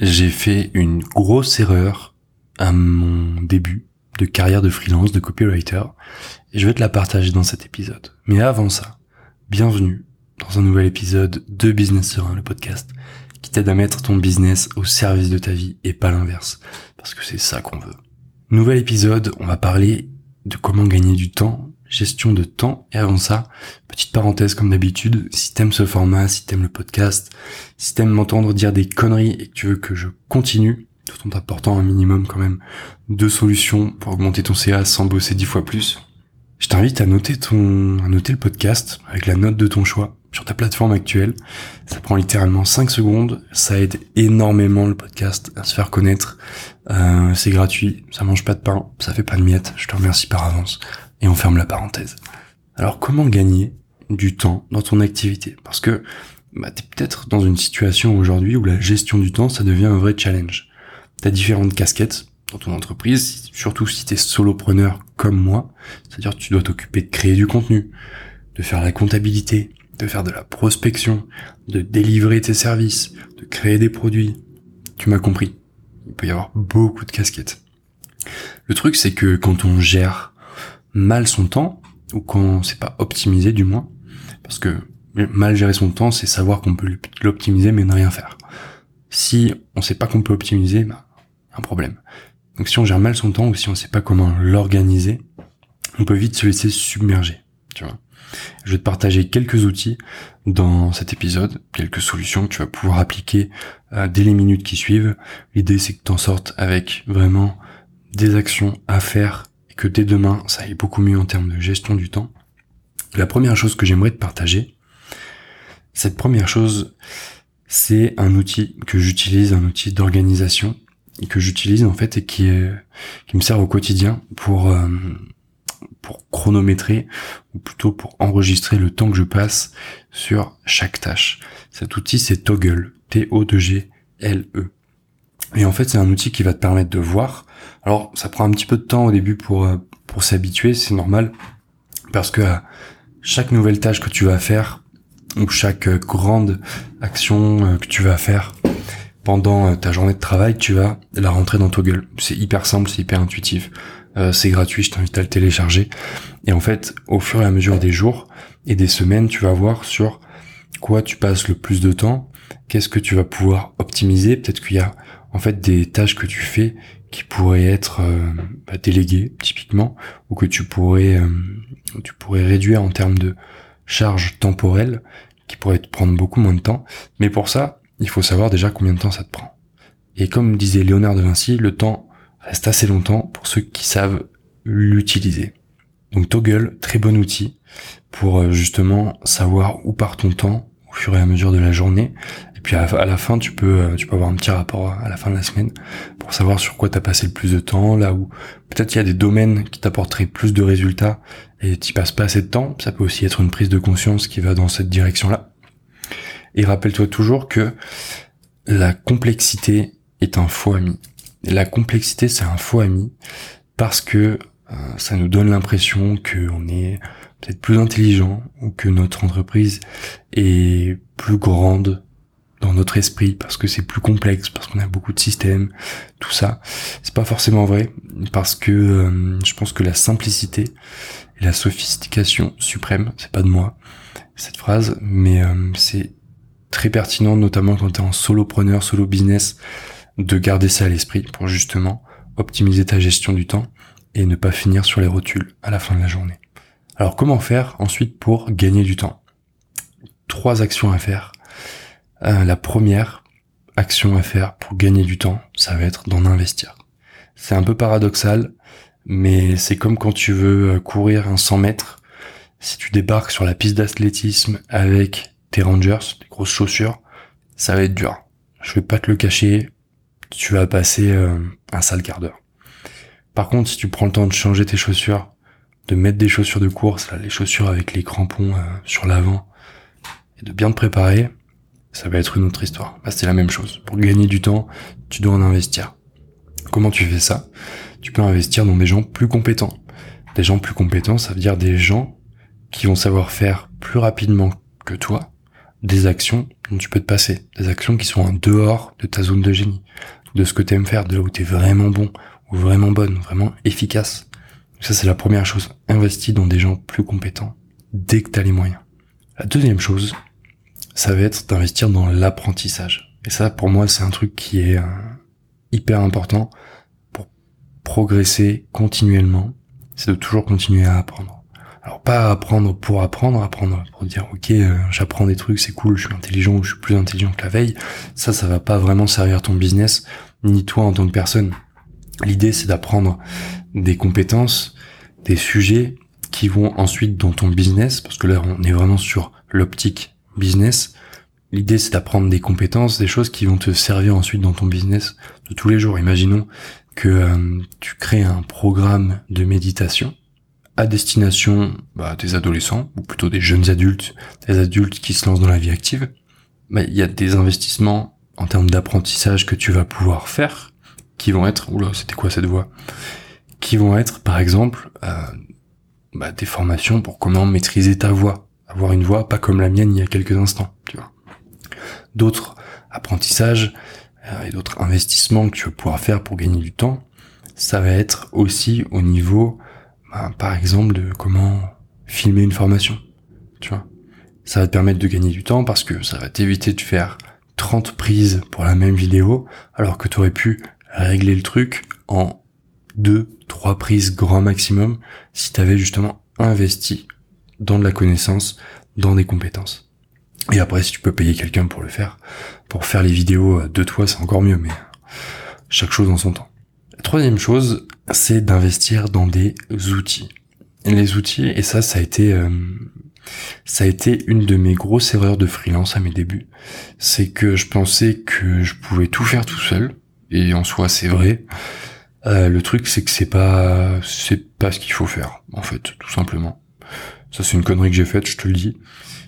j'ai fait une grosse erreur à mon début de carrière de freelance, de copywriter, je vais te la partager dans cet épisode. Mais avant ça, bienvenue dans un nouvel épisode de Business sur le podcast, qui t'aide à mettre ton business au service de ta vie et pas l'inverse, parce que c'est ça qu'on veut. Nouvel épisode, on va parler de comment gagner du temps gestion de temps. Et avant ça, petite parenthèse comme d'habitude, si t'aimes ce format, si t'aimes le podcast, si t'aimes m'entendre dire des conneries et que tu veux que je continue, tout en t'apportant un minimum quand même de solutions pour augmenter ton CA sans bosser dix fois plus, je t'invite à noter ton, à noter le podcast avec la note de ton choix sur ta plateforme actuelle. Ça prend littéralement 5 secondes. Ça aide énormément le podcast à se faire connaître. Euh, c'est gratuit. Ça mange pas de pain. Ça fait pas de miettes. Je te remercie par avance et on ferme la parenthèse. Alors comment gagner du temps dans ton activité? Parce que bah, tu es peut-être dans une situation aujourd'hui où la gestion du temps, ça devient un vrai challenge. Tu as différentes casquettes dans ton entreprise, surtout si tu es solopreneur comme moi, c'est-à-dire tu dois t'occuper de créer du contenu, de faire la comptabilité, de faire de la prospection, de délivrer tes services, de créer des produits. Tu m'as compris. Il peut y avoir beaucoup de casquettes. Le truc, c'est que quand on gère mal son temps, ou quand c'est pas optimisé du moins, parce que mal gérer son temps, c'est savoir qu'on peut l'optimiser mais ne rien faire. Si on sait pas qu'on peut optimiser, bah, un problème. Donc si on gère mal son temps ou si on sait pas comment l'organiser, on peut vite se laisser submerger, tu vois. Je vais te partager quelques outils dans cet épisode, quelques solutions que tu vas pouvoir appliquer euh, dès les minutes qui suivent. L'idée c'est que tu en sortes avec vraiment des actions à faire que dès demain, ça aille beaucoup mieux en termes de gestion du temps. La première chose que j'aimerais te partager, cette première chose, c'est un outil que j'utilise, un outil d'organisation et que j'utilise en fait et qui qui me sert au quotidien pour euh, pour chronométrer ou plutôt pour enregistrer le temps que je passe sur chaque tâche. Cet outil c'est Toggle, T O G L E. Et en fait, c'est un outil qui va te permettre de voir. Alors, ça prend un petit peu de temps au début pour euh, pour s'habituer, c'est normal, parce que euh, chaque nouvelle tâche que tu vas faire ou chaque euh, grande action que tu vas faire pendant ta journée de travail, tu vas la rentrer dans Toggle. C'est hyper simple, c'est hyper intuitif, c'est gratuit, je t'invite à le télécharger. Et en fait, au fur et à mesure des jours et des semaines, tu vas voir sur quoi tu passes le plus de temps, qu'est-ce que tu vas pouvoir optimiser. Peut-être qu'il y a en fait des tâches que tu fais qui pourraient être euh, bah, déléguées typiquement ou que tu pourrais euh, tu pourrais réduire en termes de charge temporelle qui pourrait te prendre beaucoup moins de temps mais pour ça il faut savoir déjà combien de temps ça te prend et comme disait Léonard de Vinci le temps reste assez longtemps pour ceux qui savent l'utiliser donc Toggle très bon outil pour euh, justement savoir où part ton temps au fur et à mesure de la journée puis à la, fin, tu peux, euh, tu peux avoir un petit rapport à la fin de la semaine pour savoir sur quoi tu as passé le plus de temps, là où peut-être il y a des domaines qui t'apporteraient plus de résultats et tu passes pas assez de temps. Ça peut aussi être une prise de conscience qui va dans cette direction-là. Et rappelle-toi toujours que la complexité est un faux ami. La complexité, c'est un faux ami parce que euh, ça nous donne l'impression qu'on est peut-être plus intelligent ou que notre entreprise est plus grande dans notre esprit parce que c'est plus complexe, parce qu'on a beaucoup de systèmes, tout ça. C'est pas forcément vrai parce que euh, je pense que la simplicité et la sophistication suprême, c'est pas de moi cette phrase, mais euh, c'est très pertinent notamment quand tu es en solopreneur, solo business de garder ça à l'esprit pour justement optimiser ta gestion du temps et ne pas finir sur les rotules à la fin de la journée. Alors comment faire ensuite pour gagner du temps? Trois actions à faire euh, la première action à faire pour gagner du temps, ça va être d'en investir. C'est un peu paradoxal, mais c'est comme quand tu veux euh, courir un 100 mètres. Si tu débarques sur la piste d'athlétisme avec tes Rangers, des grosses chaussures, ça va être dur. Je vais pas te le cacher, tu vas passer euh, un sale quart d'heure. Par contre, si tu prends le temps de changer tes chaussures, de mettre des chaussures de course, les chaussures avec les crampons sur l'avant, et de bien te préparer, ça va être une autre histoire. C'est la même chose. Pour gagner du temps, tu dois en investir. Comment tu fais ça? Tu peux investir dans des gens plus compétents. Des gens plus compétents, ça veut dire des gens qui vont savoir faire plus rapidement que toi, des actions dont tu peux te passer, des actions qui sont en dehors de ta zone de génie, de ce que tu aimes faire, de là où tu es vraiment bon, ou vraiment bonne, vraiment efficace. Ça, c'est la première chose. Investis dans des gens plus compétents dès que tu as les moyens. La deuxième chose, ça va être d'investir dans l'apprentissage. Et ça, pour moi, c'est un truc qui est euh, hyper important pour progresser continuellement. C'est de toujours continuer à apprendre. Alors pas apprendre pour apprendre, apprendre pour dire ok euh, j'apprends des trucs, c'est cool, je suis intelligent ou je suis plus intelligent que la veille. Ça, ça va pas vraiment servir ton business ni toi en tant que personne. L'idée c'est d'apprendre des compétences, des sujets qui vont ensuite dans ton business, parce que là on est vraiment sur l'optique business. L'idée c'est d'apprendre des compétences, des choses qui vont te servir ensuite dans ton business de tous les jours. Imaginons que euh, tu crées un programme de méditation à destination bah, des adolescents, ou plutôt des jeunes adultes, des adultes qui se lancent dans la vie active. Bah, il y a des investissements en termes d'apprentissage que tu vas pouvoir faire, qui vont être, oula, c'était quoi cette voix? Qui vont être, par exemple, euh, bah, des formations pour comment maîtriser ta voix, avoir une voix pas comme la mienne il y a quelques instants, tu vois. D'autres apprentissages euh, et d'autres investissements que tu vas pouvoir faire pour gagner du temps, ça va être aussi au niveau, bah, par exemple, de comment filmer une formation, tu vois. Ça va te permettre de gagner du temps parce que ça va t'éviter de faire 30 prises pour la même vidéo, alors que tu aurais pu régler le truc en deux, trois prises grand maximum si tu avais justement investi dans de la connaissance, dans des compétences. Et après, si tu peux payer quelqu'un pour le faire, pour faire les vidéos de toi, c'est encore mieux, mais chaque chose en son temps. Troisième chose, c'est d'investir dans des outils. Les outils, et ça, ça a été, euh, ça a été une de mes grosses erreurs de freelance à mes débuts. C'est que je pensais que je pouvais tout faire tout seul, et en soi, c'est vrai. Euh, le truc, c'est que c'est pas, c'est pas ce qu'il faut faire, en fait, tout simplement. Ça, c'est une connerie que j'ai faite, je te le dis.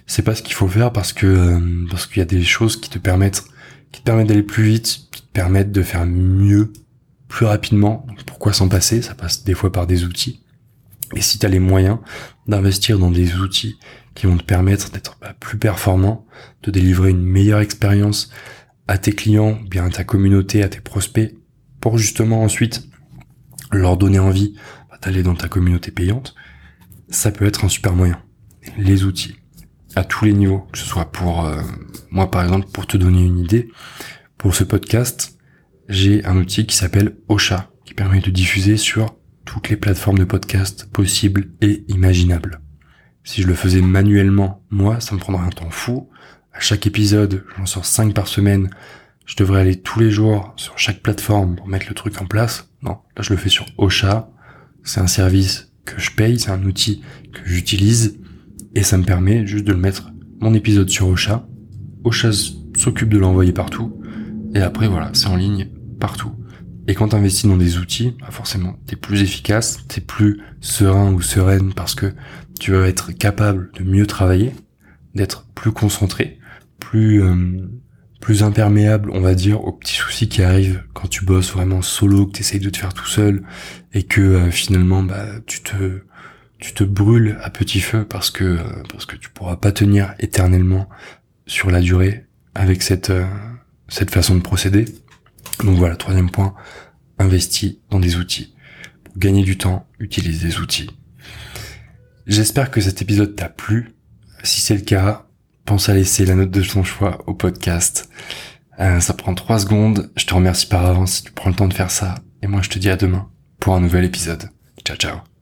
C'est pas ce qu'il faut faire parce que euh, parce qu'il y a des choses qui te permettent, qui te permettent d'aller plus vite, qui te permettent de faire mieux, plus rapidement. pourquoi s'en passer? Ça passe des fois par des outils. Et si tu as les moyens d'investir dans des outils qui vont te permettre d'être bah, plus performant, de délivrer une meilleure expérience à tes clients, bien à ta communauté, à tes prospects, pour justement ensuite leur donner envie d'aller dans ta communauté payante, ça peut être un super moyen. Les outils, à tous les niveaux, que ce soit pour euh, moi par exemple, pour te donner une idée, pour ce podcast, j'ai un outil qui s'appelle Ocha, qui permet de diffuser sur toutes les plateformes de podcast possibles et imaginables. Si je le faisais manuellement, moi, ça me prendrait un temps fou. À chaque épisode, j'en sors 5 par semaine je devrais aller tous les jours sur chaque plateforme pour mettre le truc en place. Non, là je le fais sur Ocha. C'est un service que je paye, c'est un outil que j'utilise et ça me permet juste de le mettre mon épisode sur Ocha. Ocha s'occupe de l'envoyer partout et après voilà, c'est en ligne partout. Et quand tu investis dans des outils, bah forcément, t'es plus efficace, t'es plus serein ou sereine parce que tu vas être capable de mieux travailler, d'être plus concentré, plus euh, plus imperméable, on va dire, aux petits soucis qui arrivent quand tu bosses vraiment solo, que tu essayes de te faire tout seul et que euh, finalement bah tu te tu te brûles à petit feu parce que euh, parce que tu pourras pas tenir éternellement sur la durée avec cette euh, cette façon de procéder. Donc voilà, troisième point, investis dans des outils. Pour gagner du temps, utilise des outils. J'espère que cet épisode t'a plu. Si c'est le cas, pense à laisser la note de ton choix au podcast. Euh, ça prend trois secondes. Je te remercie par avance si tu prends le temps de faire ça. Et moi, je te dis à demain pour un nouvel épisode. Ciao, ciao.